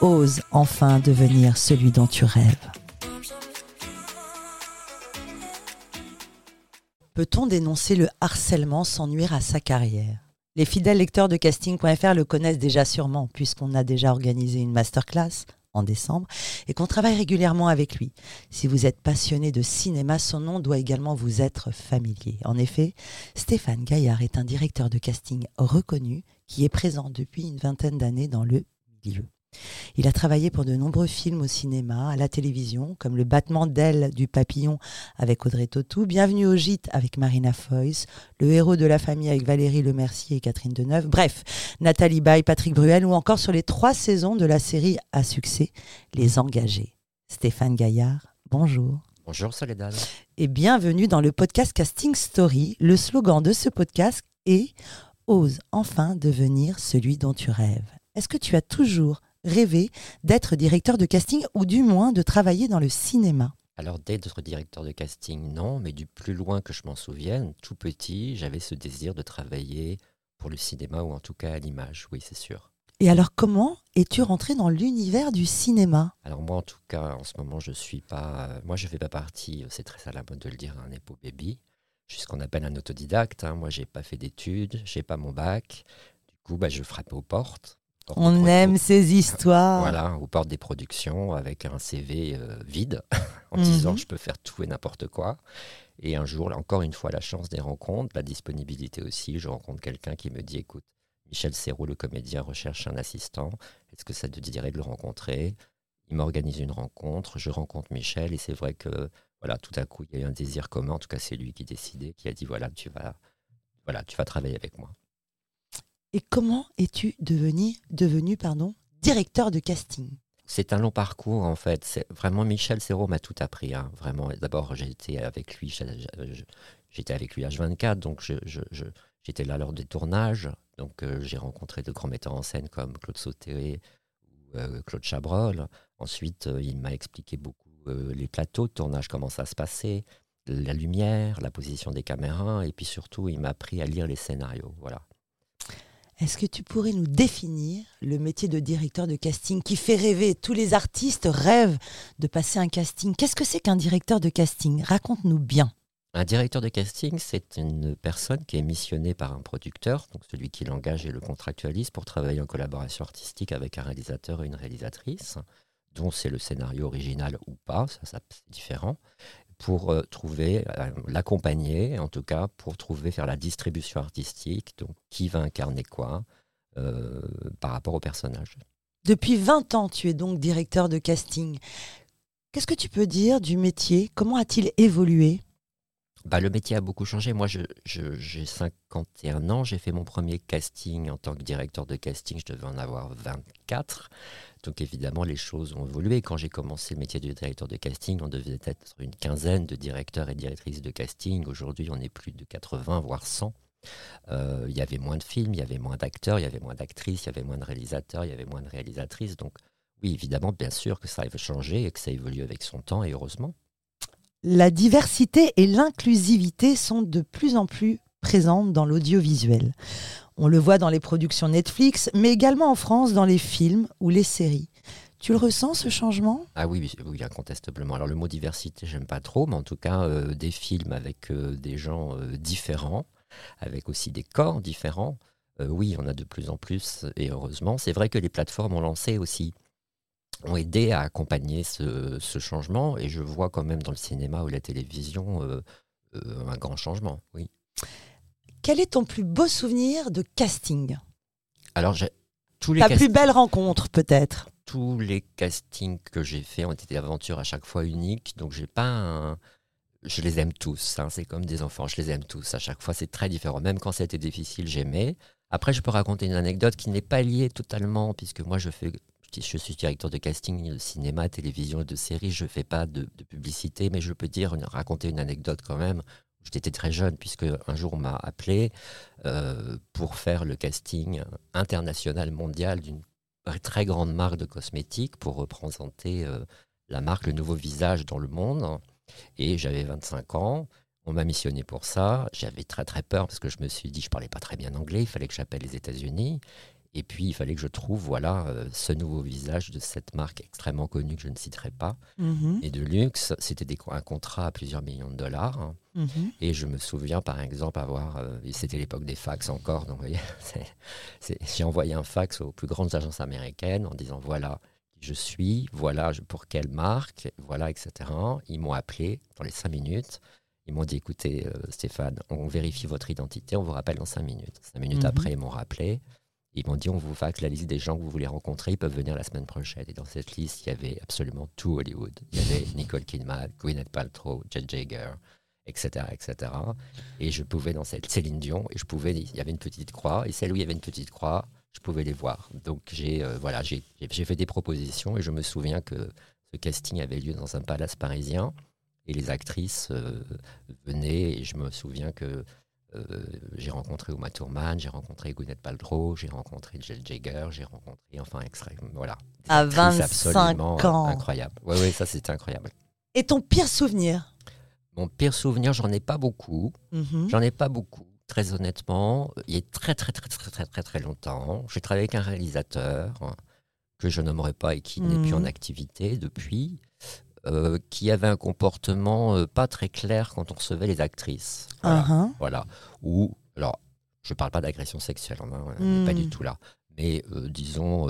Ose enfin devenir celui dont tu rêves. Peut-on dénoncer le harcèlement sans nuire à sa carrière? Les fidèles lecteurs de casting.fr le connaissent déjà sûrement puisqu'on a déjà organisé une masterclass en décembre et qu'on travaille régulièrement avec lui. Si vous êtes passionné de cinéma, son nom doit également vous être familier. En effet, Stéphane Gaillard est un directeur de casting reconnu qui est présent depuis une vingtaine d'années dans le milieu. Il a travaillé pour de nombreux films au cinéma, à la télévision, comme Le battement d'ailes du papillon avec Audrey Tautou, Bienvenue au gîte avec Marina Foïs, Le héros de la famille avec Valérie Lemercier et Catherine Deneuve, bref, Nathalie Baye, Patrick Bruel ou encore sur les trois saisons de la série à succès Les Engagés. Stéphane Gaillard, bonjour. Bonjour Soledad. Et bienvenue dans le podcast Casting Story. Le slogan de ce podcast est Ose enfin devenir celui dont tu rêves. Est-ce que tu as toujours rêvé d'être directeur de casting ou du moins de travailler dans le cinéma alors d'être directeur de casting, non, mais du plus loin que je m'en souvienne, tout petit, j'avais ce désir de travailler pour le cinéma ou en tout cas à l'image, oui c'est sûr. Et alors comment es-tu rentré dans l'univers du cinéma? Alors moi en tout cas en ce moment je suis pas, euh, moi je fais pas partie, c'est très à la mode de le dire, un épo baby. Je suis ce qu'on appelle un autodidacte. Hein. Moi j'ai pas fait d'études, j'ai pas mon bac. Du coup bah, je frappais aux portes on aime ces histoires. Voilà, aux portes des productions avec un CV euh, vide en disant mhm. je peux faire tout et n'importe quoi. Et un jour, encore une fois, la chance des rencontres, la disponibilité aussi. Je rencontre quelqu'un qui me dit écoute, Michel Serrault, le comédien, recherche un assistant. Est-ce que ça te dirait de le rencontrer? Il m'organise une rencontre. Je rencontre Michel et c'est vrai que voilà, tout à coup, il y a eu un désir commun. En tout cas, c'est lui qui décidait, qui a dit voilà, tu vas, voilà, tu vas travailler avec moi. Et comment es-tu devenu, devenu pardon, directeur de casting? C'est un long parcours en fait. C'est vraiment Michel Serrault m'a tout appris. Hein. Vraiment, d'abord j'étais avec lui, j'étais avec lui H24, donc j'étais là lors des tournages. Donc euh, j'ai rencontré de grands metteurs en scène comme Claude Sauté ou euh, Claude Chabrol. Ensuite, euh, il m'a expliqué beaucoup les plateaux de tournage, comment ça se passait, la lumière, la position des caméras, et puis surtout, il m'a appris à lire les scénarios. Voilà. Est-ce que tu pourrais nous définir le métier de directeur de casting qui fait rêver Tous les artistes rêvent de passer un casting? Qu'est-ce que c'est qu'un directeur de casting? Raconte-nous bien. Un directeur de casting, c'est une personne qui est missionnée par un producteur, donc celui qui l'engage et le contractualise pour travailler en collaboration artistique avec un réalisateur et une réalisatrice, dont c'est le scénario original ou pas, ça, c'est différent pour euh, trouver, euh, l'accompagner en tout cas, pour trouver, faire la distribution artistique, donc qui va incarner quoi euh, par rapport au personnage. Depuis 20 ans, tu es donc directeur de casting. Qu'est-ce que tu peux dire du métier? Comment a-t-il évolué? Bah, le métier a beaucoup changé. Moi, j'ai je, 51 ans. J'ai fait mon premier casting en tant que directeur de casting. Je devais en avoir 24. Donc, évidemment, les choses ont évolué. Quand j'ai commencé le métier de directeur de casting, on devait être une quinzaine de directeurs et directrices de casting. Aujourd'hui, on est plus de 80, voire 100. Euh, il y avait moins de films, il y avait moins d'acteurs, il y avait moins d'actrices, il y avait moins de réalisateurs, il y avait moins de réalisatrices. Donc, oui, évidemment, bien sûr que ça a changé et que ça évolue avec son temps, et heureusement la diversité et l'inclusivité sont de plus en plus présentes dans l'audiovisuel. On le voit dans les productions Netflix, mais également en France dans les films ou les séries. Tu le ressens ce changement? Ah oui, incontestablement. Alors le mot diversité, j'aime pas trop, mais en tout cas euh, des films avec euh, des gens euh, différents, avec aussi des corps différents. oui, on a de plus en plus, et heureusement. C'est vrai que les plateformes ont lancé aussi ont aidé à accompagner ce, changement. Et je vois quand même dans le cinéma ou la télévision euh, euh, un grand changement, oui. Quel est ton plus beau souvenir de casting? Alors, j'ai tous les Ta plus belle rencontre, peut-être? Tous les castings que j'ai faits ont été des aventures à chaque fois uniques. Donc, j'ai pas un... Je les aime tous. Hein. c'est comme des enfants. Je les aime tous. À chaque fois, c'est très différent. Même quand c'était difficile, j'aimais. Après, je peux raconter une anecdote qui n'est pas liée totalement, puisque moi, je fais je suis directeur de casting de cinéma, télévision et de séries. Je ne fais pas de, publicité, mais je peux dire, raconter une anecdote quand même. J'étais très jeune, puisque un jour on m'a appelé euh, pour faire le casting international mondial d'une très grande marque de cosmétiques pour représenter euh, la marque, le nouveau visage dans le monde. Et j'avais 25 ans. On m'a missionné pour ça. J'avais très très peur parce que je me suis dit, je parlais pas très bien anglais. Il fallait que j'appelle les États-Unis. Et puis, il fallait que je trouve voilà, euh, ce nouveau visage de cette marque extrêmement connue que je ne citerai pas, Mhm. et de luxe. C'était un contrat à plusieurs millions de dollars. Mhm. Et je me souviens, par exemple, avoir. euh, C'était l'époque des fax encore. Donc, j'ai envoyé un fax aux plus grandes agences américaines en disant voilà qui je suis, voilà pour quelle marque, voilà, etc. Ils m'ont appelé dans les cinq minutes. Ils m'ont dit écoutez, euh, Stéphane, on vérifie votre identité, on vous rappelle dans cinq minutes. Cinq minutes Mhm. après, ils m'ont rappelé. Ils m'ont dit on vous faxe la liste des gens que vous voulez rencontrer, ils peuvent venir la semaine prochaine. Et dans cette liste, il y avait absolument tout Hollywood. Il y avait Nicole Kidman, Gwyneth Paltrow, Jet Jagger, etc., etc. Et je pouvais dans cette Céline Dion, et je pouvais, il y avait une petite croix, et celle où il y avait une petite croix, je pouvais les voir. Donc j'ai euh, voilà, fait des propositions, et je me souviens que ce casting avait lieu dans un palace parisien, et les actrices euh, venaient, et je me souviens que j'ai rencontré Uma Thurman, j'ai rencontré Gwyneth Paltrow, j'ai rencontré Jet Jagger, j'ai rencontré, enfin, extra, voilà. À actrices 25 absolument ans. Incroyable. Oui, oui, ça c'était incroyable. Et ton pire souvenir? Mon pire souvenir, j'en ai pas beaucoup. Mhm. J'en ai pas beaucoup, très honnêtement. Il y a très très très très très très très longtemps, j'ai travaillé avec un réalisateur que je nommerai pas et qui n'est plus en Mhm. activité depuis, euh, qui avait un comportement euh, pas très clair quand on recevait les actrices. Voilà. Uh-huh. Voilà. Ou, alors, je parle pas d'agression sexuelle, hein, on n'est pas du tout là. Mais euh, disons,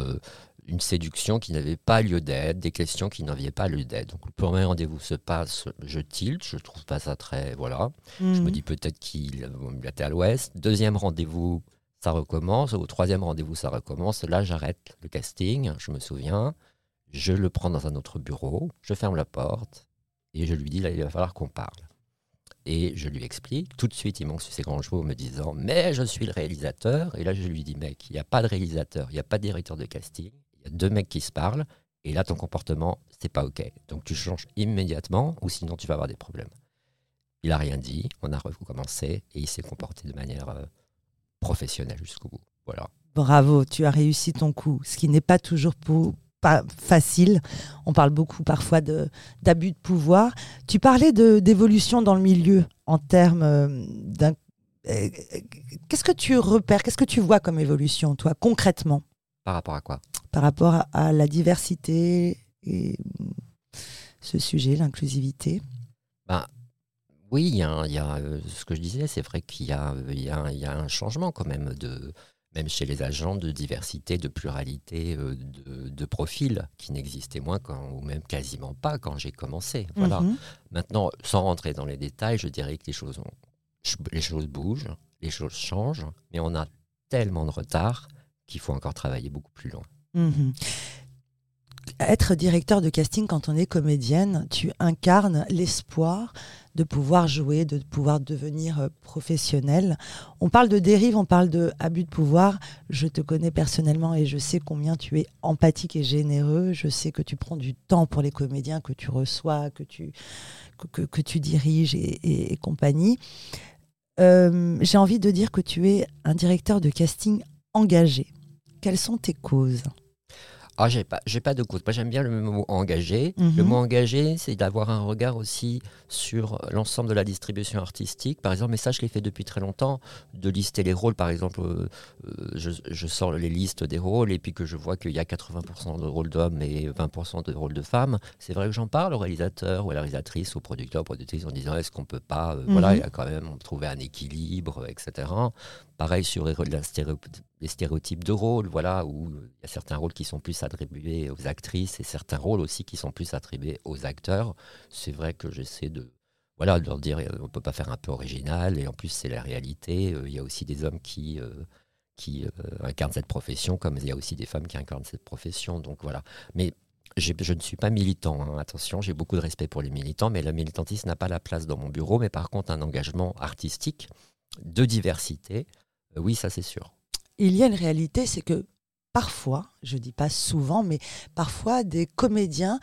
une séduction qui n'avait pas lieu d'être, des questions qui n'avaient pas lieu d'être. Donc, le premier rendez-vous se passe, je tilte, je trouve pas ça très. Voilà. Je me Mhm. dis peut-être qu'il il était à l'ouest. Deuxième rendez-vous, ça recommence. Au troisième rendez-vous, ça recommence. Là, j'arrête le casting, je me souviens. Je le prends dans un autre bureau, je ferme la porte et je lui dis là, il va falloir qu'on parle. Et je lui explique. Tout de suite, il manque sur ses grands chevaux en me disant Mais je suis le réalisateur. Et là, je lui dis Mec, il n'y a pas de réalisateur, il n'y a pas de directeur de casting. Il y a deux mecs qui se parlent. Et là, ton comportement, c'est pas OK. Donc, tu changes immédiatement ou sinon, tu vas avoir des problèmes. Il a rien dit. On a recommencé et il s'est comporté de manière euh, professionnelle jusqu'au bout. Voilà. Bravo, tu as réussi ton coup, ce qui n'est pas toujours pour- pas facile. On parle beaucoup parfois d'abus de, pouvoir. Tu parlais de- d'évolution dans le milieu en termes euh, d'un. euh, Qu'est-ce que tu repères Qu'est-ce que tu vois comme évolution, toi, concrètement, Par rapport à quoi? Par rapport à, à la diversité et ce sujet, l'inclusivité Oui, il y a, y euh, ce que je disais, c'est vrai qu'il y, y a un changement quand même, de, même chez les agents, de diversité, de pluralité euh, de, de profils qui n'existaient moins quand, ou même quasiment pas quand j'ai commencé. Voilà. Mhm. Maintenant, sans rentrer dans les détails, je dirais que les choses, ont- ch- les choses bougent, les choses changent, mais on a tellement de retard qu'il faut encore travailler beaucoup plus loin. Mhm. Être directeur de casting quand on est comédienne, tu incarnes l'espoir de pouvoir jouer, de pouvoir devenir euh, professionnel. On parle de dérive, on parle de abus de pouvoir. Je te connais personnellement et je sais combien tu es empathique et généreux. Je sais que tu prends du temps pour les comédiens que tu reçois, que tu, que, que- tu diriges et compagnie. Euh, J'ai envie de dire que tu es un directeur de casting engagé. Quelles sont tes causes? Ah, j'ai pas, j'ai pas de coût. Moi, j'aime bien le mot engagé. Mhm. Le mot engagé, c'est d'avoir un regard aussi sur l'ensemble de la distribution artistique. Par exemple, mais ça, je l'ai fait depuis très longtemps, de lister les rôles. Par exemple, euh, euh, je, je sors les listes des rôles et puis que je vois qu'il y a 80% de rôles d'hommes et 20% de rôles de femmes. C'est vrai que j'en parle au réalisateur ou à la réalisatrice, au producteur, aux productrices, en disant est-ce qu'on peut pas, euh, voilà, Mhm. il y a quand même trouver un équilibre, etc. Pareil sur les, stéréotypes de rôles, voilà, où il y a certains rôles qui sont plus attribués aux actrices et certains rôles aussi qui sont plus attribués aux acteurs. C'est vrai que j'essaie de, voilà, de leur dire, on peut pas faire un peu original, et en plus c'est la réalité. Euh, Il y a aussi des hommes qui, euh, qui euh, incarnent cette profession, comme il y a aussi des femmes qui incarnent cette profession. Donc voilà. Mais je ne suis pas militant, hein, attention, j'ai beaucoup de respect pour les militants, mais le militantisme n'a pas la place dans mon bureau, mais par contre un engagement artistique de diversité, oui, ça c'est sûr. il y a une réalité, c'est que parfois, je dis pas souvent, mais parfois des comédiens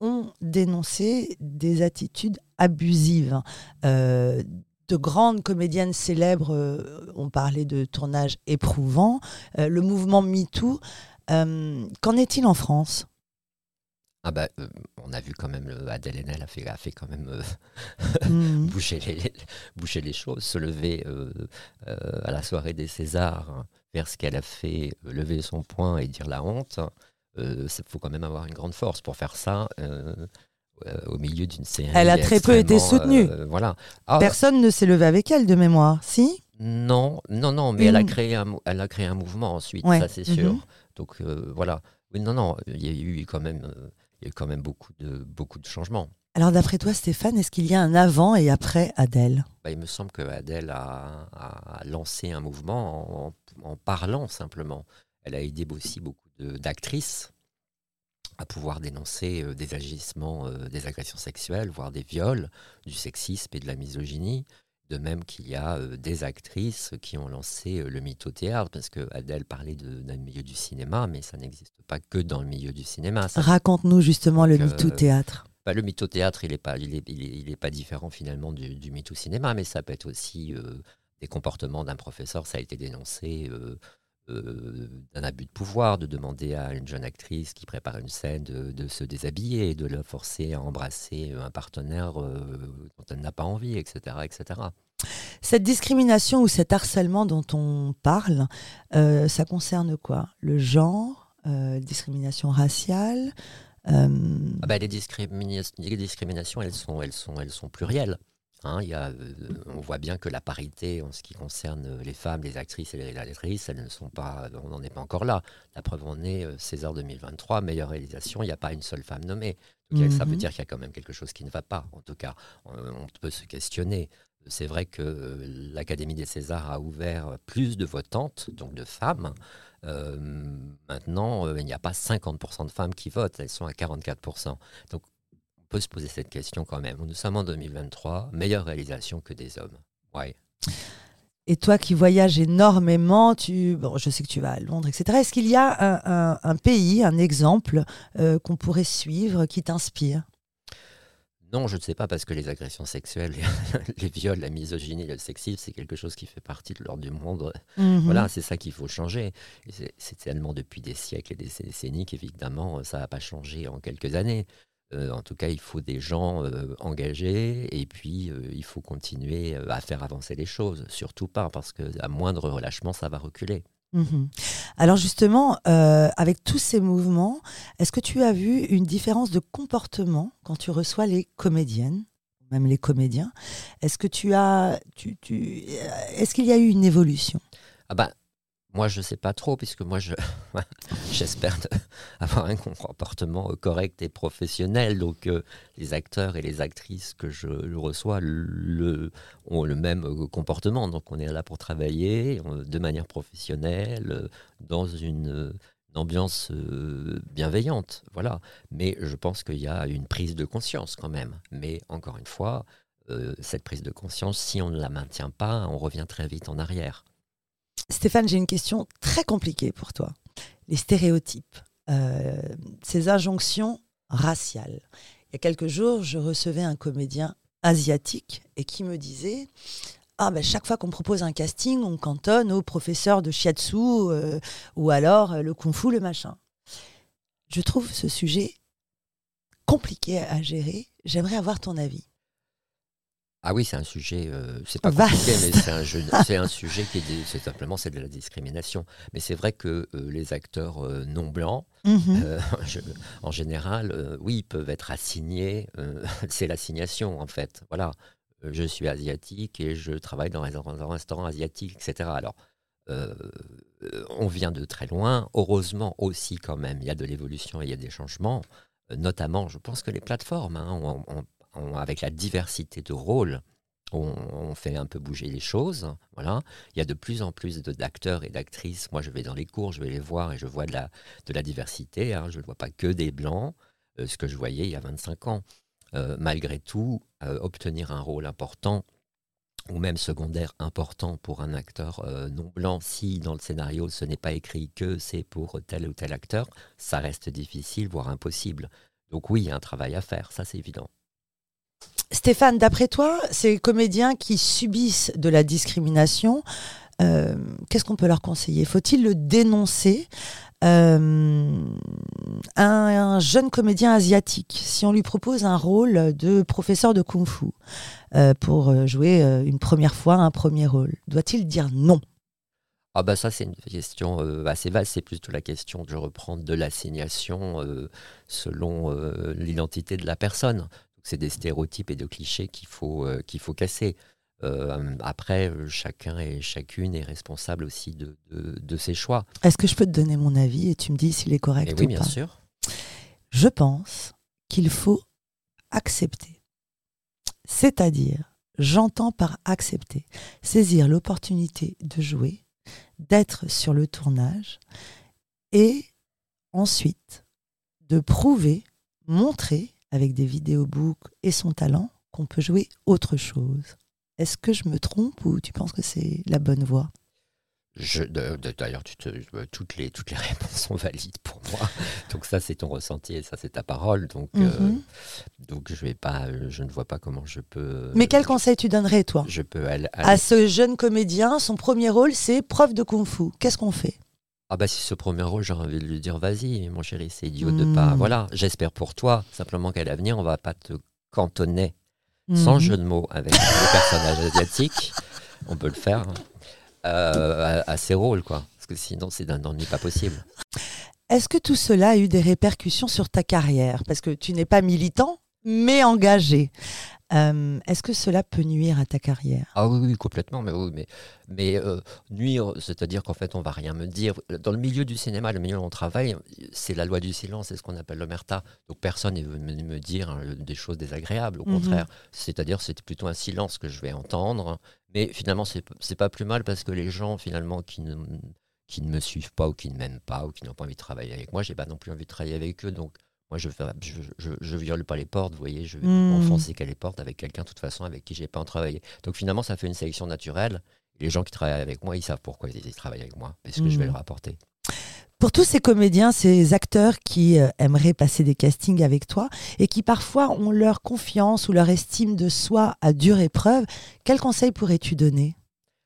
ont dénoncé des attitudes abusives. Euh, de grandes comédiennes célèbres euh, ont parlé de tournages éprouvants. Euh, le mouvement MeToo, qu'en est-il en France? Ah bah, on a vu quand même Adèle Haenel a fait, a fait quand même mmh. boucher, les, boucher les choses, se lever à la soirée des Césars, hein, faire ce qu'elle a fait, lever son poing et dire la honte il euh, faut quand même avoir une grande force pour faire ça. Euh, euh, au milieu d'une série. Elle a très peu été soutenue. voilà. Ah, Personne ne s'est levé avec elle de mémoire, si? Non, non, non, mais elle, a créé un, elle a créé un mouvement ensuite, ça c'est sûr. Mhm. Donc voilà. Oui, non, non, il y a eu quand même, il y a eu quand même beaucoup de, beaucoup de changements. Alors d'après toi, Stéphane, est-ce qu'il y a un avant et après Adèle? Bah, Il me semble que Adèle a, a lancé un mouvement en, en, parlant simplement. Elle a aidé aussi beaucoup d'actrices à pouvoir dénoncer euh, des agissements, euh, des agressions sexuelles, voire des viols, du sexisme et de la misogynie. De même qu'il y a euh, des actrices qui ont lancé le mytho-théâtre, parce que Adèle parlait d'un milieu du cinéma, mais ça n'existe pas que dans le milieu du cinéma. Raconte-nous justement le mytho-théâtre. Bah, le mytho-théâtre, il n'est pas, il est, il est, pas différent finalement du, du mytho-cinéma, mais ça peut être aussi des comportements d'un professeur, ça a été dénoncé euh, d'un abus de pouvoir, de demander à une jeune actrice qui prépare une scène de, se déshabiller, de la forcer à embrasser un partenaire euh, dont elle n'a pas envie, etc., etc. Cette discrimination ou cet harcèlement dont on parle, euh, ça concerne quoi? Le genre, discrimination raciale ah bah, les, les, discriminations, elles sont, elles sont, elles sont plurielles. Hein, y a, euh, on voit bien que la parité en ce qui concerne les femmes, les actrices et les réalisatrices, elles ne sont pas, on n'en est pas encore là. La preuve en est euh, César 2023, meilleure réalisation, il n'y a pas une seule femme nommée. Ça veut mhm. dire qu'il y a quand même quelque chose qui ne va pas. En tout cas, on, peut se questionner. C'est vrai que euh, l'Académie des Césars a ouvert plus de votantes, donc de femmes. maintenant, il n'y a pas 50% de femmes qui votent, elles sont à 44%. Donc peut se poser cette question quand même. Nous sommes en 2023, meilleure réalisation que des hommes. Ouais. Et toi qui voyages énormément, tu, bon, je sais que tu vas à Londres, etc. Est-ce qu'il y a un, pays, un exemple euh, qu'on pourrait suivre qui t'inspire? Non, je ne sais pas, parce que les agressions sexuelles, les, viols, la misogynie, le sexisme, c'est quelque chose qui fait partie de l'ordre du monde. Mhm. Voilà, c'est ça qu'il faut changer. C'est tellement depuis des siècles et des décennies qu'évidemment, ça n'a pas changé en quelques années. Euh, en tout cas, il faut des gens euh, engagés et puis euh, il faut continuer à faire avancer les choses. Surtout pas parce qu'à moindre relâchement, ça va reculer. Mhm. Alors justement, avec tous ces mouvements, est-ce que tu as vu une différence de comportement quand tu reçois les comédiennes, même les comédiens? Est-ce que tu as, tu, tu, est-ce qu'il y a eu une évolution? Ah bah, moi, je ne sais pas trop, puisque moi, j'espère avoir un comportement correct et professionnel. Donc, euh, les acteurs et les actrices que je, reçois ont le même euh, comportement. Donc, on est là pour travailler de manière professionnelle, euh, dans une, ambiance bienveillante. Voilà. Mais je pense qu'il y a une prise de conscience quand même. Mais encore une fois, cette prise de conscience, si on ne la maintient pas, on revient très vite en arrière. Stéphane, j'ai une question très compliquée pour toi. Les stéréotypes, euh, ces injonctions raciales. Il y a quelques jours, je recevais un comédien asiatique et qui me disait ah ben chaque fois qu'on propose un casting, on cantonne au professeur de shiatsu euh, ou alors euh, le kung-fu, le machin. Je trouve ce sujet compliqué à gérer. J'aimerais avoir ton avis. Ah oui, c'est un sujet, euh, c'est pas compliqué, mais c'est un, sujet qui est, c'est simplement c'est de la discrimination. Mais c'est vrai que euh, les acteurs euh, non blancs, mhm. en général, oui, peuvent être assignés. c'est l'assignation en fait. Voilà, je suis asiatique et je travaille dans un, restaurant asiatique, etc. Alors, on vient de très loin. Heureusement aussi, quand même, il y a de l'évolution et il y a des changements. Notamment, je pense que les plateformes hein, ont, ont avec la diversité de rôles, on, fait un peu bouger les choses. Voilà. Il y a de plus en plus d'acteurs et d'actrices. Moi, je vais dans les cours, je vais les voir et je vois de la, diversité. Hein. Je ne vois pas que des blancs, euh, ce que je voyais il y a 25 ans. Euh, malgré tout, euh, obtenir un rôle important ou même secondaire important pour un acteur non blanc, si dans le scénario ce n'est pas écrit que c'est pour tel ou tel acteur, ça reste difficile, voire impossible. Donc oui, il y a un travail à faire, ça c'est évident. Stéphane, d'après toi, ces comédiens qui subissent de la discrimination, euh, qu'est-ce qu'on peut leur conseiller? Faut-il le dénoncer? Euh, un, jeune comédien asiatique, si on lui propose un rôle de professeur de kung-fu euh, pour jouer une première fois un premier rôle, doit-il dire non? Ah bah ça c'est une question assez vaste, c'est plutôt la question, je reprends, de l'assignation selon l'identité de la personne. C'est des stéréotypes et de clichés qu'il faut, qu'il faut casser. Euh, après, euh, chacun et chacune est responsable aussi de, de, ses choix. Est-ce que je peux te donner mon avis et tu me dis s'il est correct ou oui, bien sûr. Je pense qu'il faut accepter. C'est-à-dire, j'entends par accepter, saisir l'opportunité de jouer, d'être sur le tournage et ensuite de prouver, montrer avec des vidéobooks et son talent qu'on peut jouer autre chose. Est-ce que je me trompe ou tu penses que c'est la bonne voie? D'ailleurs, toutes, les, toutes les réponses sont valides pour moi. Donc ça, c'est ton ressenti et ça, c'est ta parole. Donc, euh, mhm. donc je, vais pas, je ne vois pas comment je peux... Mais quel conseil tu donnerais, toi? Je peux aller, À ce jeune comédien, son premier rôle, c'est prof de kung-fu. Qu'est-ce qu'on fait? Ah bah si ce premier rôle, j'ai envie de lui dire vas-y, mon chéri, c'est idiot de pas. Hmm. Voilà, j'espère pour toi, simplement qu'à l'avenir, on va pas te cantonner sans mhm. jeu de mots, avec les personnages asiatiques, on peut le faire, hein. euh, à, ses rôles, quoi. Parce que sinon, c'est d'un ennui pas possible. Est-ce que tout cela a eu des répercussions sur ta carrière? Parce que tu n'es pas militant, mais engagé. Euh, est-ce que cela peut nuire à ta carrière? Ah oui, oui, complètement. Mais, oui, mais, mais euh, nuire, c'est-à-dire qu'en fait, on va rien me dire. Dans le milieu du cinéma, le milieu où on travaille, c'est la loi du silence, c'est ce qu'on appelle l'omerta. Donc personne ne veut me dire hein, des choses désagréables. Au mhm. contraire, c'est-à-dire c'est plutôt un silence que je vais entendre. Mais finalement, c'est pas plus mal parce que les gens, finalement, qui ne, qui ne me suivent pas ou qui ne m'aiment pas ou qui n'ont pas envie de travailler avec moi, j'ai pas non plus envie de travailler avec eux. Donc moi, je ne je, viole pas les portes, vous voyez, je vais mmh. enfoncer les portes avec quelqu'un, de toute façon, avec qui j'ai pas en travaillé. Donc finalement, ça fait une sélection naturelle. les gens qui travaillent avec moi, ils savent pourquoi ils, travaillent avec moi, parce que je vais mmh. leur apporter. Pour tous ces comédiens, ces acteurs qui euh, aimeraient passer des castings avec toi et qui parfois ont leur confiance ou leur estime de soi à dure épreuve, quels conseils pourrais-tu donner?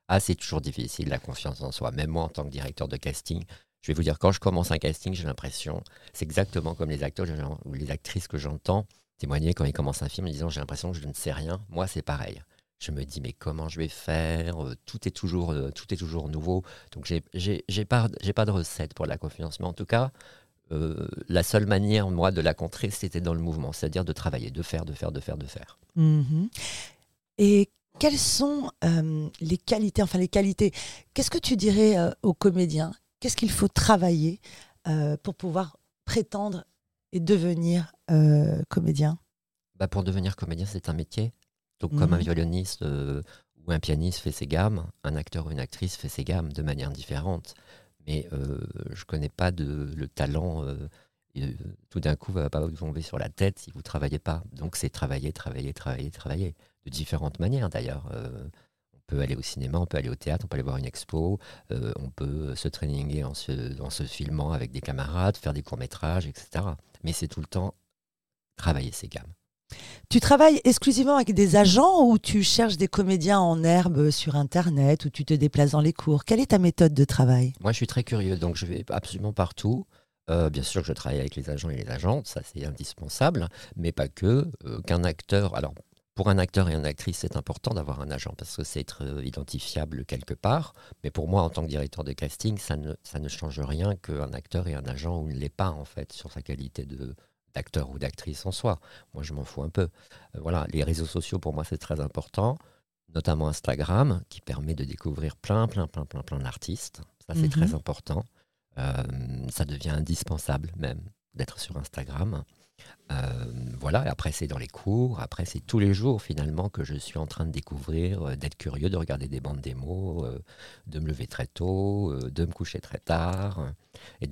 Ah, c'est toujours difficile, la confiance en soi. Même moi, en tant que directeur de casting, je vais vous dire, quand je commence un casting, j'ai l'impression, c'est exactement comme les acteurs ou les actrices que j'entends témoigner quand ils commencent un film en disant j'ai l'impression que je ne sais rien. Moi, c'est pareil. Je me dis mais comment je vais faire? Euh, Tout est toujours, euh, tout est toujours nouveau. Donc j'ai pas, pas de recette pour la confiance, mais en tout cas, euh, la seule manière moi de la contrer, c'était dans le mouvement, c'est-à-dire de travailler, de faire, de faire, de faire, de faire. Mm-hmm. Et quelles sont les qualités, enfin les qualités? Qu'est-ce que tu dirais aux comédiens? Qu'est-ce qu'il faut travailler euh, pour pouvoir prétendre et devenir euh, comédien? Bah Pour devenir comédien, c'est un métier. Donc, comme un mhm. violoniste euh, ou un pianiste fait ses gammes, un acteur ou une actrice fait ses gammes de manière différente. Mais je ne connais pas de, le talent. tout d'un coup, va pas vous tomber sur la tête si vous ne travaillez pas. Donc, c'est travailler, travailler, travailler, travailler. De différentes manières, d'ailleurs peut aller au cinéma, on peut aller au théâtre, on peut aller voir une expo, euh, on peut se traininger en se, en se filmant avec des camarades, faire des courts-métrages, etc. Mais c'est tout le temps travailler ses gammes. Tu travailles exclusivement avec des agents ou tu cherches des comédiens en herbe sur Internet ou tu te déplaces dans les cours? Quelle est ta méthode de travail? Moi, je suis très curieux, donc je vais absolument partout. Euh, bien sûr que je travaille avec les agents et les agentes, ça c'est indispensable, mais pas que. Euh, qu'un acteur, alors pour un acteur et une actrice, c'est important d'avoir un agent parce que c'est être euh, identifiable quelque part. Mais pour moi, en tant que directeur de casting, ça ne, ça ne change rien qu'un acteur et un agent ne l'est pas, en fait, sur sa qualité de, d'acteur ou d'actrice en soi. Moi, je m'en fous un peu. Euh, voilà, les réseaux sociaux, pour moi, c'est très important, notamment Instagram, qui permet de découvrir plein, plein, plein, plein, plein d'artistes. Ça, c'est très mhm. important. Euh, ça devient indispensable même d'être sur Instagram. Euh, voilà, après c'est dans les cours, après c'est tous les jours finalement que je suis en train de découvrir, euh, d'être curieux, de regarder des bandes démos, euh, de me lever très tôt, de me coucher très tard. Et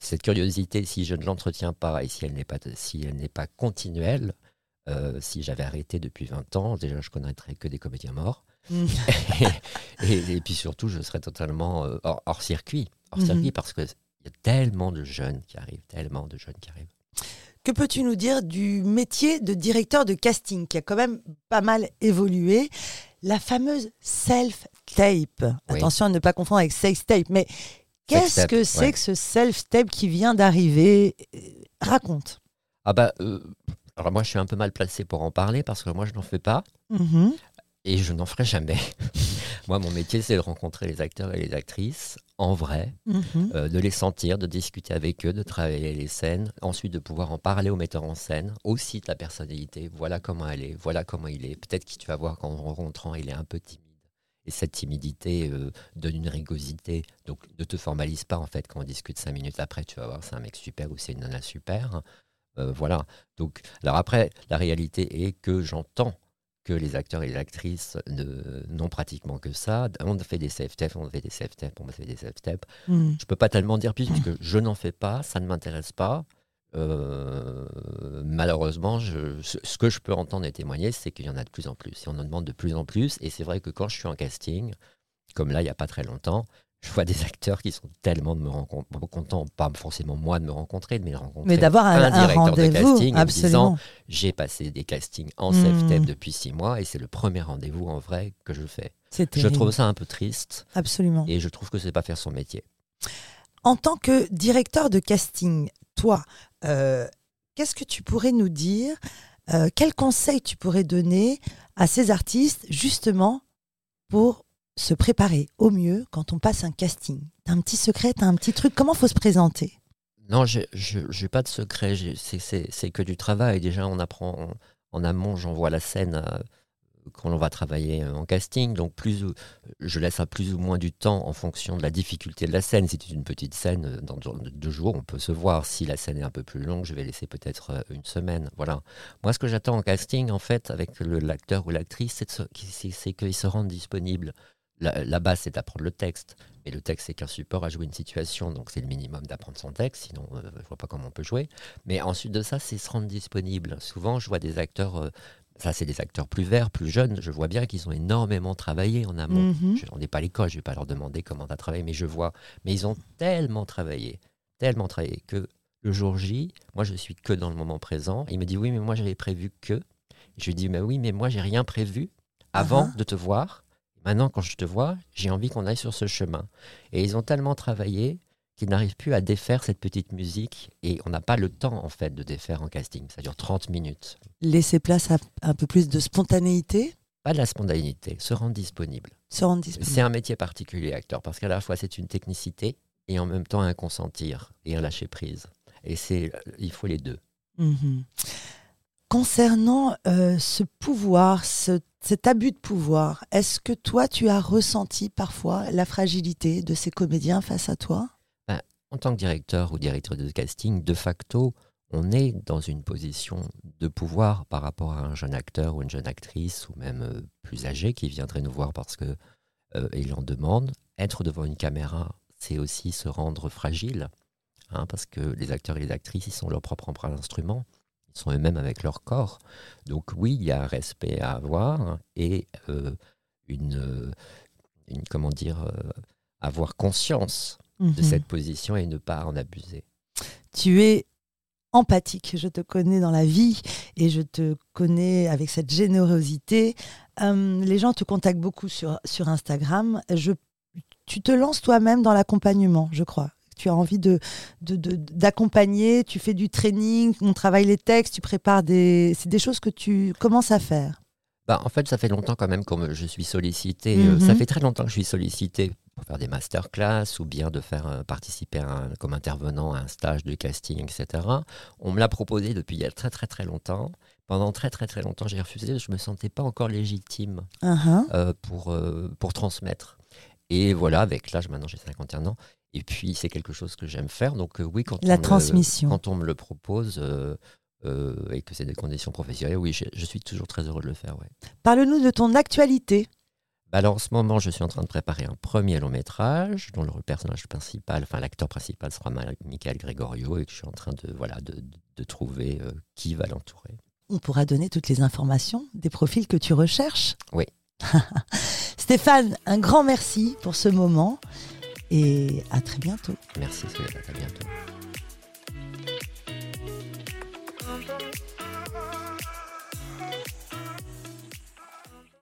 cette curiosité, si je ne l'entretiens pas et si elle n'est pas, si elle n'est pas continuelle, si j'avais arrêté depuis 20 ans, déjà je connaîtrais que des comédiens morts. Mm. et, et, puis surtout, je serais totalement hors, hors, circuit, hors Mhm. circuit parce qu'il y a tellement de jeunes qui arrivent, tellement de jeunes qui arrivent. Que peux-tu nous dire du métier de directeur de casting qui a quand même pas mal évolué? La fameuse self-tape. Oui. Attention à ne pas confondre avec sex-tape, mais qu'est-ce que c'est ouais. que ce self-tape qui vient d'arriver? Raconte. Ah bah, euh, alors moi, je suis un peu mal placé pour en parler parce que moi, je n'en fais pas. Mhm. Et je n'en ferai jamais. Moi, mon métier, c'est de rencontrer les acteurs et les actrices en vrai, Mhm. euh, de les sentir, de discuter avec eux, de travailler les scènes, ensuite de pouvoir en parler au metteur en scène, aussi de la personnalité. Voilà comment elle est, voilà comment il est. Peut-être que tu vas voir qu'en rencontrant, il est un peu timide. Et cette timidité euh, donne une rigosité. Donc ne te formalise pas en fait quand on discute cinq minutes après, tu vas voir c'est un mec super ou c'est une nana super. Euh, voilà. Donc alors après, la réalité est que j'entends que les acteurs et les actrices ne- n'ont pratiquement que ça. On fait des self-tape, on fait des self-tape, on fait des self-tape. Mhm. Je peux pas tellement dire plus puisque je n'en fais pas, ça ne m'intéresse pas. Euh, malheureusement, je- ce que je peux entendre et témoigner, c'est qu'il y en a de plus en plus. Et on en demande de plus en plus. Et c'est vrai que quand je suis en casting, comme là, il n'y a pas très longtemps, je vois des acteurs qui sont tellement de me rencontrer, contents, pas forcément moi de me rencontrer, mais de rencontrer Mais d'avoir un, un un directeur de rendez-vous, casting en disant, j'ai passé des castings en self-tape depuis six mois et c'est le premier rendez-vous en vrai que je fais. C'est Je trouve ça un peu triste Absolument. et je trouve que c'est pas faire son métier. En tant que directeur de casting, toi, euh, qu'est-ce que tu pourrais nous dire euh, Quels conseils tu pourrais donner à ces artistes justement pour se préparer au mieux quand on passe un casting T'as un petit secret, t'as un petit truc Comment faut se présenter? Non, je n'ai pas de secret. c'est- que du travail. Déjà, on apprend en, amont, j'envoie la scène euh, quand on va travailler euh, en casting. Donc, plus, je laisse un plus ou moins du temps en fonction de la difficulté de la scène. Si c'est une petite scène, euh, dans deux- jours, on peut se voir. Si la scène est un peu plus longue, je vais laisser peut-être une semaine. Voilà. Moi, ce que j'attends en casting, en fait, avec l'acteur ou l'actrice, c'est qu'ils se rendent disponibles. La, la base, c'est d'apprendre le texte. Mais le texte, c'est qu'un support à jouer une situation, donc c'est le minimum d'apprendre son texte, sinon euh, je vois pas comment on peut jouer. Mais ensuite de ça, c'est se rendre disponible. Souvent, je vois des acteurs, euh, ça c'est des acteurs plus verts, plus jeunes, je vois bien qu'ils ont énormément travaillé en amont. Mhm. Je, on n'est pas à l'école, je vais pas leur demander comment tu as travaillé, mais je vois. Mais ils ont tellement travaillé, tellement travaillé que le jour J, moi je suis que dans le moment présent. Il me dit oui, mais moi j'avais prévu que. Je lui dis mais oui, mais moi j'ai rien prévu avant Ah de te voir. Maintenant, quand je te vois, j'ai envie qu'on aille sur ce chemin. Et ils ont tellement travaillé qu'ils n'arrivent plus à défaire cette petite musique. Et on n'a pas le temps, en fait, de défaire en casting. Ça dure 30 minutes. Laisser place à un peu plus de spontanéité, Pas de la spontanéité, se rendre disponible. se rendre disponible. C'est un métier particulier, acteur, parce qu'à la fois, c'est une technicité et en même temps un consentir et un lâcher prise. Et c'est, il faut les deux. Mhm. Concernant euh, ce pouvoir, ce- cet abus de pouvoir, est-ce que toi, tu as ressenti parfois la fragilité de ces comédiens face à toi? En tant que directeur ou directeur de casting, de facto, on est dans une position de pouvoir par rapport à un jeune acteur ou une jeune actrice ou même euh, plus âgé qui viendrait nous voir parce que euh, en demande. Être devant une caméra, c'est aussi se rendre fragile, hein, parce que les acteurs et les actrices, ils sont leur propre empreinte instrument, ils sont eux-mêmes avec leur corps. Donc oui, il y a un respect à avoir et euh, une, euh, une, comment dire, euh, avoir conscience de Mhm. cette position et ne pas en abuser. Tu es empathique, je te connais dans la vie et je te connais avec cette générosité. Euh, les gens te contactent beaucoup sur, sur Instagram. Je, tu te lances toi-même dans l'accompagnement, je crois. Tu as envie de, d'accompagner, tu fais du training, on travaille les textes, tu prépares des... C'est des choses que tu commences à faire. Bah, en fait, ça fait longtemps quand même que je suis sollicité. euh, Mhm. ça fait très longtemps que je suis sollicité pour faire des masterclass ou bien de faire euh, participer à un- comme intervenant à un stage de casting, etc. On me l'a proposé depuis il y a très très très longtemps. Pendant très très très longtemps, j'ai refusé. Je me sentais pas encore légitime Uhum. euh, pour, euh, pour transmettre. Et voilà, avec l'âge, maintenant j'ai 51 ans. Et puis, c'est quelque chose que j'aime faire. Donc, euh, oui, quand La on me- transmission. quand on me le propose euh, euh, et que c'est des conditions professionnelles, oui, je, je suis toujours très heureux de le faire. Ouais. Parle-nous de ton actualité. Bah alors, en ce moment, je suis en train de préparer un premier long métrage dont le personnage principal, enfin l'acteur principal sera Michael Gregorio et que je suis en train de, voilà, de, de- de trouver euh, qui va l'entourer. On pourra donner toutes les informations des profils que tu recherches. Oui. Stéphane, un grand merci pour ce moment et à très bientôt. Merci Soledad, à bientôt.